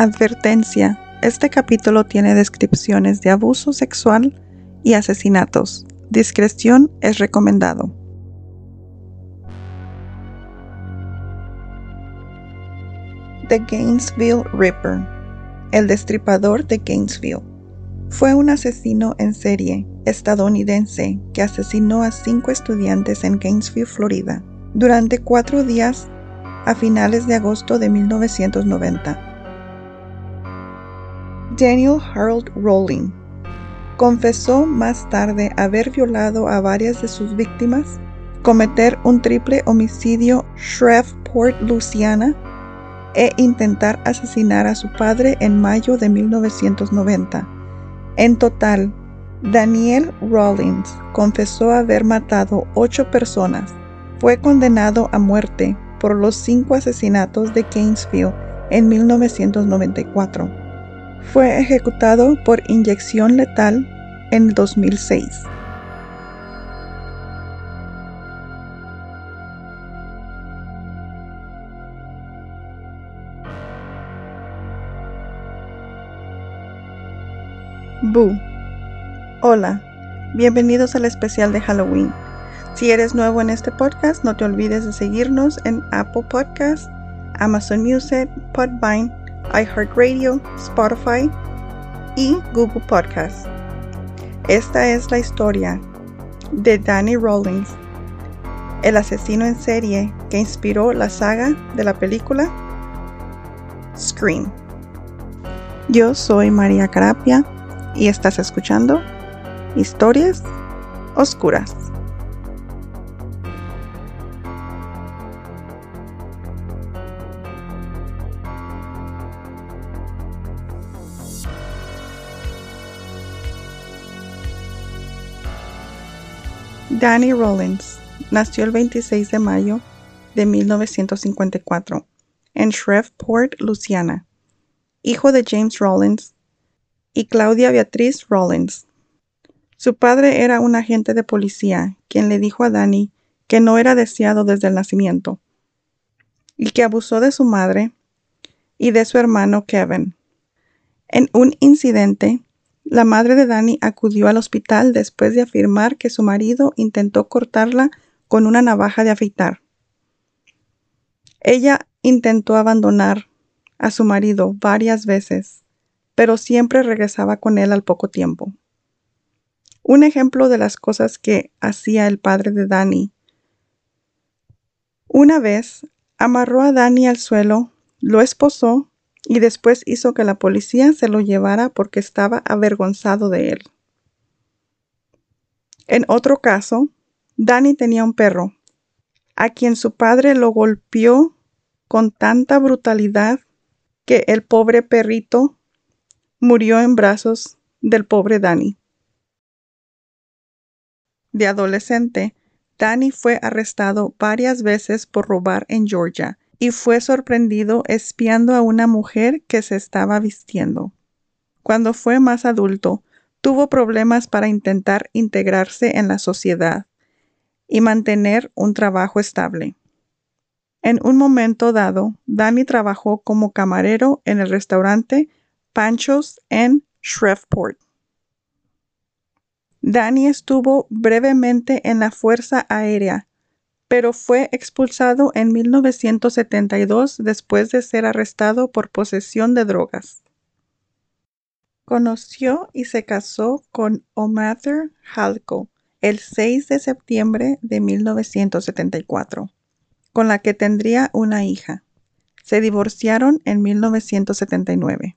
Advertencia. Este capítulo tiene descripciones de abuso sexual y asesinatos. Discreción es recomendado. The Gainesville Ripper. El destripador de Gainesville. Fue un asesino en serie estadounidense que asesinó a cinco estudiantes en Gainesville, Florida, durante cuatro días a finales de agosto de 1990. Daniel Harold Rowling confesó más tarde haber violado a varias de sus víctimas, cometer un triple homicidio Shreveport, Louisiana, e intentar asesinar a su padre en mayo de 1990. En total, Daniel Rawlins confesó haber matado ocho personas. Fue condenado a muerte por los cinco asesinatos de Gainesville en 1994 fue ejecutado por inyección letal en 2006. Boo. Hola, bienvenidos al especial de Halloween. Si eres nuevo en este podcast, no te olvides de seguirnos en Apple Podcasts, Amazon Music, Podvine iHeartRadio, Spotify y Google Podcast. Esta es la historia de Danny Rawlings, el asesino en serie que inspiró la saga de la película Scream. Yo soy María Carapia y estás escuchando Historias Oscuras. Danny Rollins nació el 26 de mayo de 1954 en Shreveport, Louisiana, hijo de James Rollins y Claudia Beatriz Rollins. Su padre era un agente de policía quien le dijo a Danny que no era deseado desde el nacimiento y que abusó de su madre y de su hermano Kevin. En un incidente, la madre de Danny acudió al hospital después de afirmar que su marido intentó cortarla con una navaja de afeitar. Ella intentó abandonar a su marido varias veces, pero siempre regresaba con él al poco tiempo. Un ejemplo de las cosas que hacía el padre de Danny. Una vez amarró a Danny al suelo, lo esposó y después hizo que la policía se lo llevara porque estaba avergonzado de él. En otro caso, Danny tenía un perro, a quien su padre lo golpeó con tanta brutalidad que el pobre perrito murió en brazos del pobre Danny. De adolescente, Danny fue arrestado varias veces por robar en Georgia y fue sorprendido espiando a una mujer que se estaba vistiendo. Cuando fue más adulto, tuvo problemas para intentar integrarse en la sociedad y mantener un trabajo estable. En un momento dado, Danny trabajó como camarero en el restaurante Panchos en Shreveport. Danny estuvo brevemente en la Fuerza Aérea pero fue expulsado en 1972 después de ser arrestado por posesión de drogas. Conoció y se casó con O'Mather Halco el 6 de septiembre de 1974, con la que tendría una hija. Se divorciaron en 1979.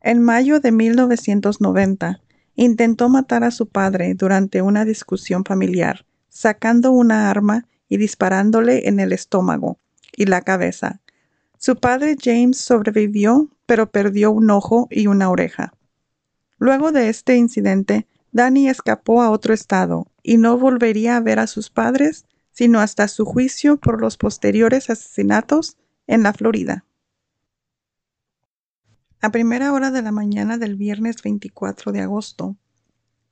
En mayo de 1990, Intentó matar a su padre durante una discusión familiar, sacando una arma y disparándole en el estómago y la cabeza. Su padre James sobrevivió, pero perdió un ojo y una oreja. Luego de este incidente, Danny escapó a otro estado y no volvería a ver a sus padres sino hasta su juicio por los posteriores asesinatos en la Florida. A primera hora de la mañana del viernes 24 de agosto,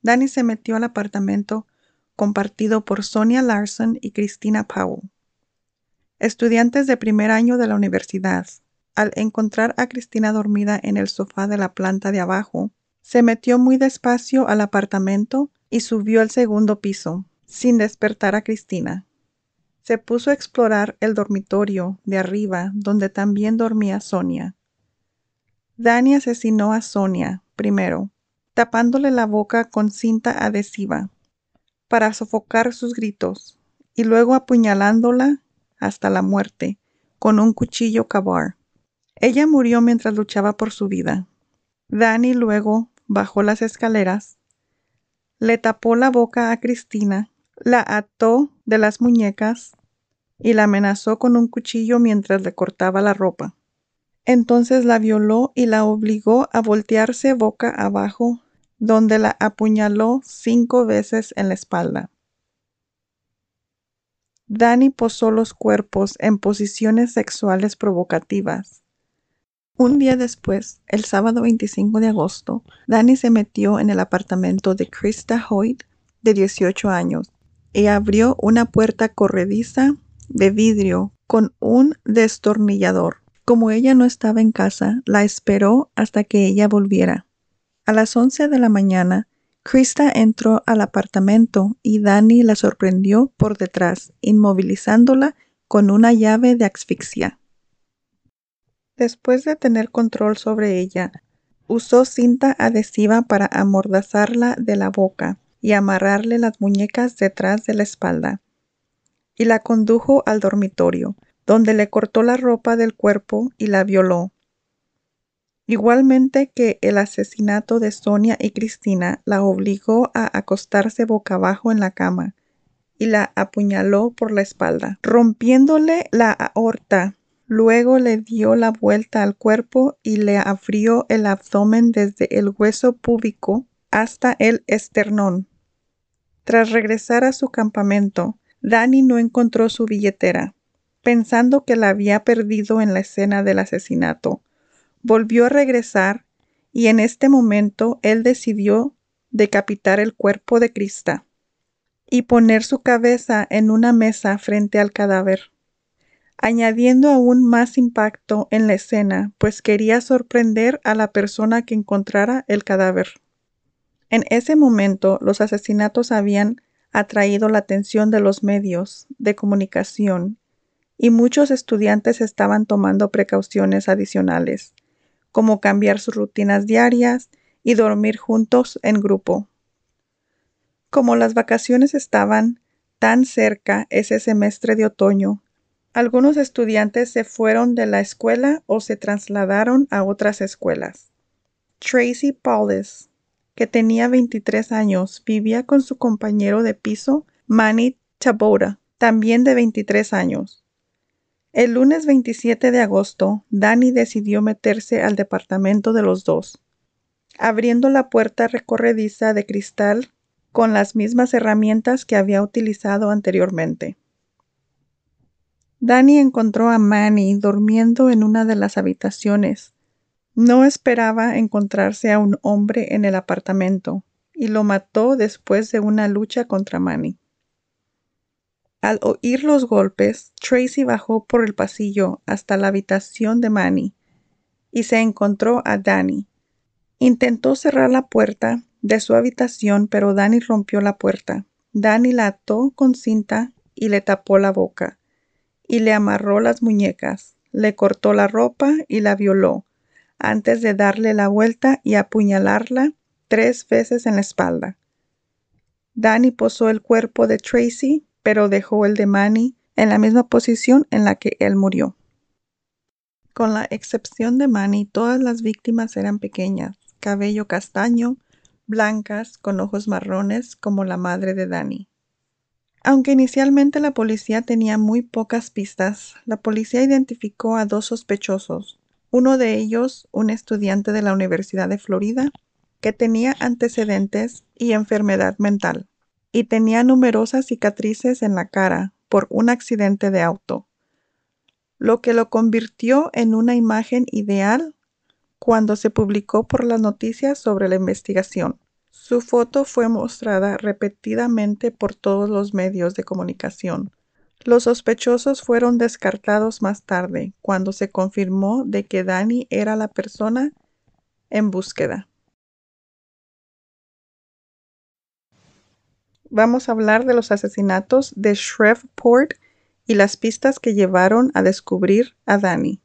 Danny se metió al apartamento compartido por Sonia Larson y Christina Powell. estudiantes de primer año de la universidad, al encontrar a Cristina dormida en el sofá de la planta de abajo, se metió muy despacio al apartamento y subió al segundo piso, sin despertar a Cristina. Se puso a explorar el dormitorio de arriba, donde también dormía Sonia. Dani asesinó a Sonia primero, tapándole la boca con cinta adhesiva para sofocar sus gritos y luego apuñalándola hasta la muerte con un cuchillo cavar. Ella murió mientras luchaba por su vida. Dani luego bajó las escaleras, le tapó la boca a Cristina, la ató de las muñecas y la amenazó con un cuchillo mientras le cortaba la ropa. Entonces la violó y la obligó a voltearse boca abajo, donde la apuñaló cinco veces en la espalda. Danny posó los cuerpos en posiciones sexuales provocativas. Un día después, el sábado 25 de agosto, Danny se metió en el apartamento de Krista Hoyt, de 18 años, y abrió una puerta corrediza de vidrio con un destornillador. Como ella no estaba en casa, la esperó hasta que ella volviera. A las once de la mañana, Krista entró al apartamento y Danny la sorprendió por detrás, inmovilizándola con una llave de asfixia. Después de tener control sobre ella, usó cinta adhesiva para amordazarla de la boca y amarrarle las muñecas detrás de la espalda, y la condujo al dormitorio, donde le cortó la ropa del cuerpo y la violó. Igualmente que el asesinato de Sonia y Cristina, la obligó a acostarse boca abajo en la cama y la apuñaló por la espalda, rompiéndole la aorta. Luego le dio la vuelta al cuerpo y le abrió el abdomen desde el hueso púbico hasta el esternón. Tras regresar a su campamento, Dani no encontró su billetera, pensando que la había perdido en la escena del asesinato. Volvió a regresar y en este momento él decidió decapitar el cuerpo de Krista y poner su cabeza en una mesa frente al cadáver, añadiendo aún más impacto en la escena, pues quería sorprender a la persona que encontrara el cadáver. En ese momento los asesinatos habían atraído la atención de los medios de comunicación y muchos estudiantes estaban tomando precauciones adicionales, como cambiar sus rutinas diarias y dormir juntos en grupo. Como las vacaciones estaban tan cerca ese semestre de otoño, algunos estudiantes se fueron de la escuela o se trasladaron a otras escuelas. Tracy Paulus, que tenía 23 años, vivía con su compañero de piso, Manny Tabora, también de 23 años. El lunes 27 de agosto, Danny decidió meterse al departamento de los dos, abriendo la puerta recorrediza de cristal con las mismas herramientas que había utilizado anteriormente. Danny encontró a Manny durmiendo en una de las habitaciones. No esperaba encontrarse a un hombre en el apartamento y lo mató después de una lucha contra Manny. Al oír los golpes, Tracy bajó por el pasillo hasta la habitación de Manny y se encontró a Danny. Intentó cerrar la puerta de su habitación, pero Danny rompió la puerta. Danny la ató con cinta y le tapó la boca, y le amarró las muñecas, le cortó la ropa y la violó, antes de darle la vuelta y apuñalarla tres veces en la espalda. Danny posó el cuerpo de Tracy pero dejó el de Manny en la misma posición en la que él murió. Con la excepción de Manny, todas las víctimas eran pequeñas, cabello castaño, blancas, con ojos marrones, como la madre de Danny. Aunque inicialmente la policía tenía muy pocas pistas, la policía identificó a dos sospechosos, uno de ellos un estudiante de la Universidad de Florida que tenía antecedentes y enfermedad mental y tenía numerosas cicatrices en la cara por un accidente de auto, lo que lo convirtió en una imagen ideal cuando se publicó por las noticias sobre la investigación. Su foto fue mostrada repetidamente por todos los medios de comunicación, Los sospechosos fueron descartados más tarde, cuando se confirmó de que Danny era la persona en búsqueda. Vamos a hablar de los asesinatos de Shreveport y las pistas que llevaron a descubrir a Danny.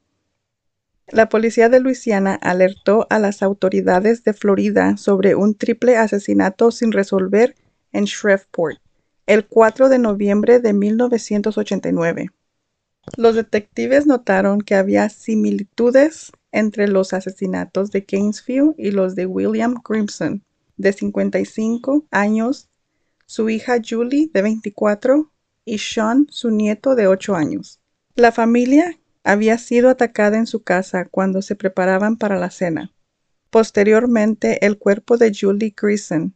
La policía de Luisiana alertó a las autoridades de Florida sobre un triple asesinato sin resolver en Shreveport el 4 de noviembre de 1989. Los detectives notaron que había similitudes entre los asesinatos de Gainesville y los de William Grimson, de 55 años, su hija Julie, de 24, y Sean, su nieto, de 8 años. La familia había sido atacada en su casa cuando se preparaban para la cena. Posteriormente, el cuerpo de Julie Grison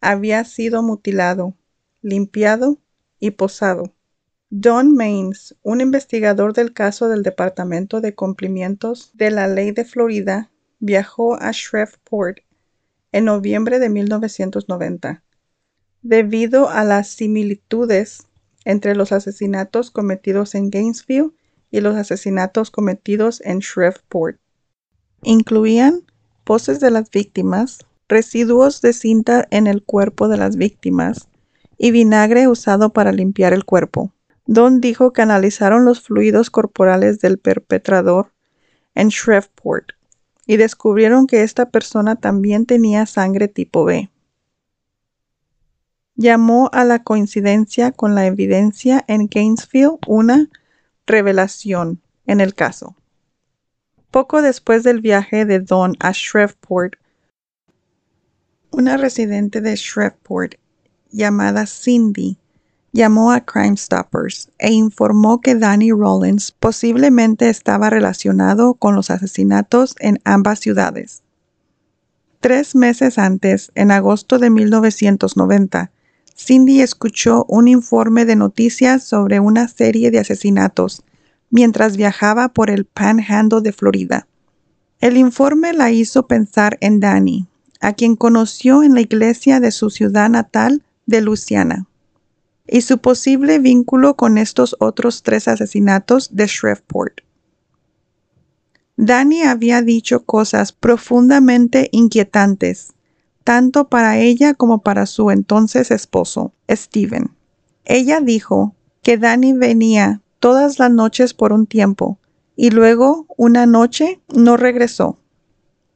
había sido mutilado, limpiado y posado. Don Maines, un investigador del caso del Departamento de Cumplimientos de la Ley de Florida, viajó a Shreveport en noviembre de 1990. Debido a las similitudes entre los asesinatos cometidos en Gainesville y los asesinatos cometidos en Shreveport. Incluían poses de las víctimas, residuos de cinta en el cuerpo de las víctimas y vinagre usado para limpiar el cuerpo. Don dijo que analizaron los fluidos corporales del perpetrador en Shreveport y descubrieron que esta persona también tenía sangre tipo B. Llamó a la coincidencia con la evidencia en Gainesville una revelación en el caso. Poco después del viaje de Don a Shreveport, una residente de Shreveport llamada Cindy llamó a Crime Stoppers e informó que Danny Rollins posiblemente estaba relacionado con los asesinatos en ambas ciudades. Tres meses antes, en agosto de 1990, Cindy escuchó un informe de noticias sobre una serie de asesinatos mientras viajaba por el Panhandle de Florida. El informe la hizo pensar en Danny, a quien conoció en la iglesia de su ciudad natal de Luciana, y su posible vínculo con estos otros tres asesinatos de Shreveport. Danny había dicho cosas profundamente inquietantes tanto para ella como para su entonces esposo, Steven. Ella dijo que Danny venía todas las noches por un tiempo y luego una noche no regresó.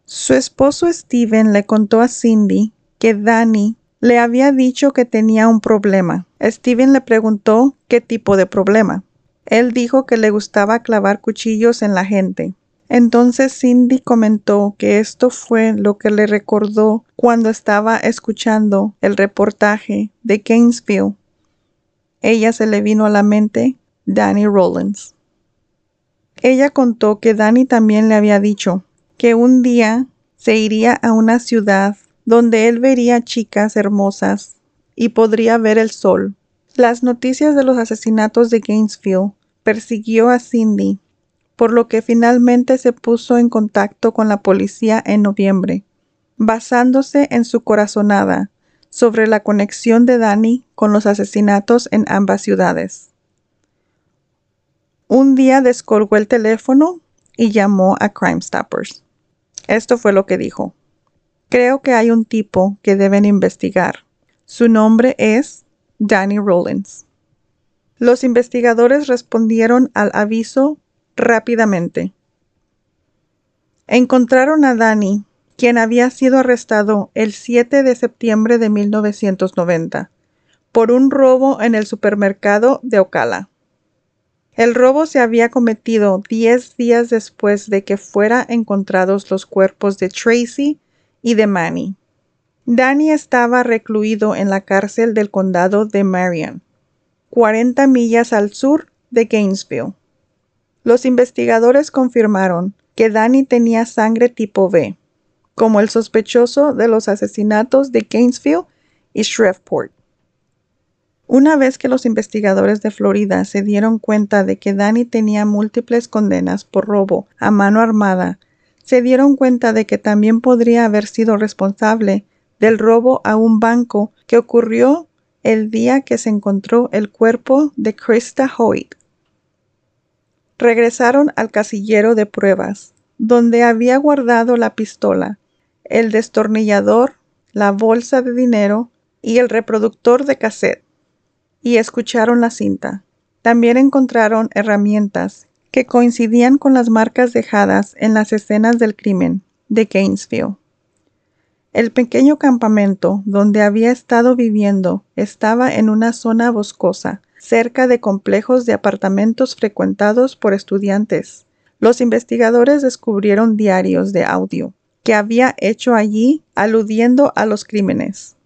Su esposo Steven le contó a Cindy que Danny le había dicho que tenía un problema. Steven le preguntó qué tipo de problema. Él dijo que le gustaba clavar cuchillos en la gente. Entonces Cindy comentó que esto fue lo que le recordó cuando estaba escuchando el reportaje de Gainesville. Ella se le vino a la mente Danny Rollins. Ella contó que Danny también le había dicho que un día se iría a una ciudad donde él vería chicas hermosas y podría ver el sol. Las noticias de los asesinatos de Gainesville persiguió a Cindy por lo que finalmente se puso en contacto con la policía en noviembre, basándose en su corazonada sobre la conexión de Danny con los asesinatos en ambas ciudades. Un día descolgó el teléfono y llamó a Crime Stoppers. Esto fue lo que dijo. Creo que hay un tipo que deben investigar. Su nombre es Danny Rollins. Los investigadores respondieron al aviso rápidamente. Encontraron a Danny, quien había sido arrestado el 7 de septiembre de 1990 por un robo en el supermercado de Ocala. El robo se había cometido diez días después de que fueran encontrados los cuerpos de Tracy y de Manny. Danny estaba recluido en la cárcel del condado de Marion, 40 millas al sur de Gainesville. Los investigadores confirmaron que Danny tenía sangre tipo B, como el sospechoso de los asesinatos de Gainesville y Shreveport. Una vez que los investigadores de Florida se dieron cuenta de que Danny tenía múltiples condenas por robo a mano armada, se dieron cuenta de que también podría haber sido responsable del robo a un banco que ocurrió el día que se encontró el cuerpo de Krista Hoyt. Regresaron al casillero de pruebas, donde había guardado la pistola, el destornillador, la bolsa de dinero y el reproductor de cassette, y escucharon la cinta. También encontraron herramientas que coincidían con las marcas dejadas en las escenas del crimen de Gainesville. El pequeño campamento donde había estado viviendo estaba en una zona boscosa, cerca de complejos de apartamentos frecuentados por estudiantes. Los investigadores descubrieron diarios de audio que había hecho allí aludiendo a los crímenes.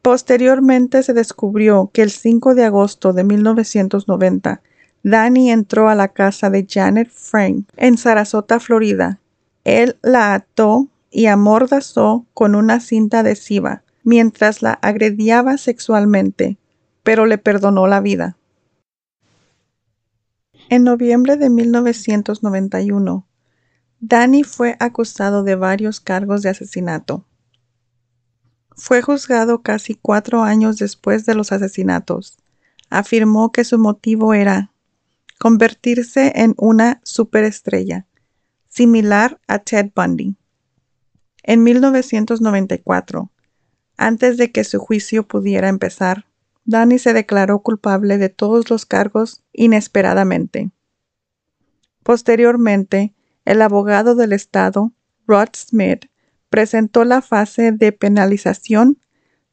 Posteriormente se descubrió que el 5 de agosto de 1990, Danny entró a la casa de Janet Frank en Sarasota, Florida. Él la ató y amordazó con una cinta adhesiva mientras la agrediaba sexualmente, pero le perdonó la vida. En noviembre de 1991, Danny fue acusado de varios cargos de asesinato. Fue juzgado casi cuatro años después de los asesinatos. Afirmó que su motivo era convertirse en una superestrella, similar a Ted Bundy. En 1994, antes de que su juicio pudiera empezar, Danny se declaró culpable de todos los cargos inesperadamente. Posteriormente, el abogado del Estado, Rod Smith, presentó la fase de penalización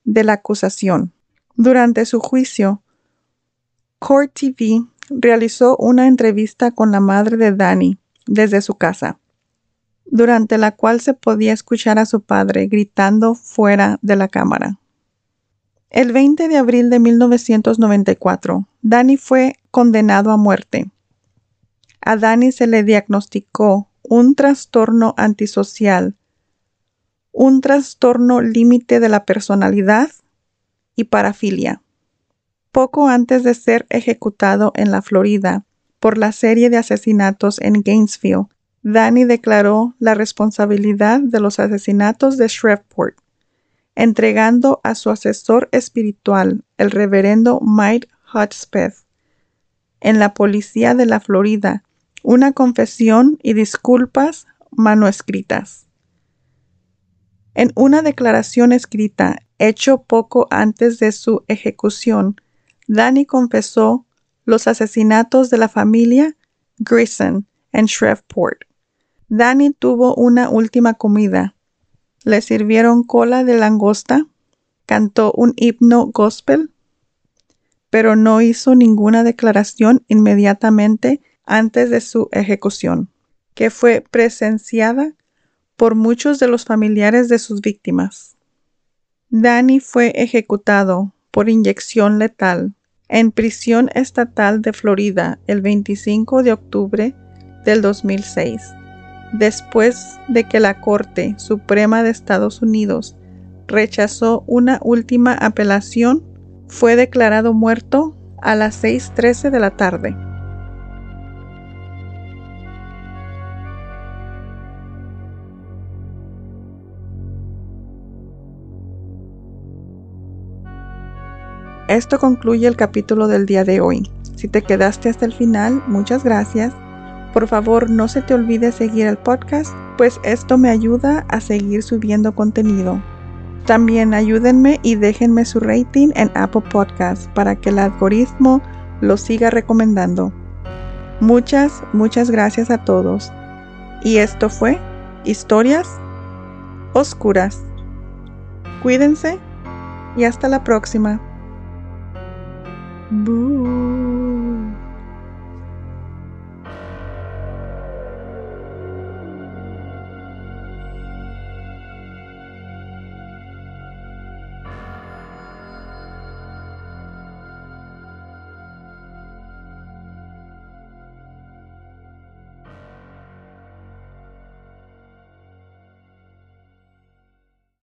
de la acusación. Durante su juicio, Court TV realizó una entrevista con la madre de Danny desde su casa durante la cual se podía escuchar a su padre gritando fuera de la cámara. El 20 de abril de 1994, Danny fue condenado a muerte. A Danny se le diagnosticó un trastorno antisocial, un trastorno límite de la personalidad y parafilia. Poco antes de ser ejecutado en la Florida por la serie de asesinatos en Gainesville, Danny declaró la responsabilidad de los asesinatos de Shreveport, entregando a su asesor espiritual, el reverendo Mike Hudspeth, en la policía de la Florida, una confesión y disculpas manuscritas. En una declaración escrita hecho poco antes de su ejecución, Danny confesó los asesinatos de la familia Grison en Shreveport. Danny tuvo una última comida. Le sirvieron cola de langosta, cantó un himno gospel, pero no hizo ninguna declaración inmediatamente antes de su ejecución, que fue presenciada por muchos de los familiares de sus víctimas. Danny fue ejecutado por inyección letal en prisión estatal de Florida el 25 de octubre del 2006 después de que la Corte Suprema de Estados Unidos rechazó una última apelación, fue declarado muerto a las 6.13 de la tarde. Esto concluye el capítulo del día de hoy. Si te quedaste hasta el final, muchas gracias por favor, no se te olvide seguir el podcast, pues esto me ayuda a seguir subiendo contenido. También ayúdenme y déjenme su rating en Apple Podcasts para que el algoritmo lo siga recomendando. Muchas, muchas gracias a todos. Y esto fue Historias Oscuras. Cuídense y hasta la próxima.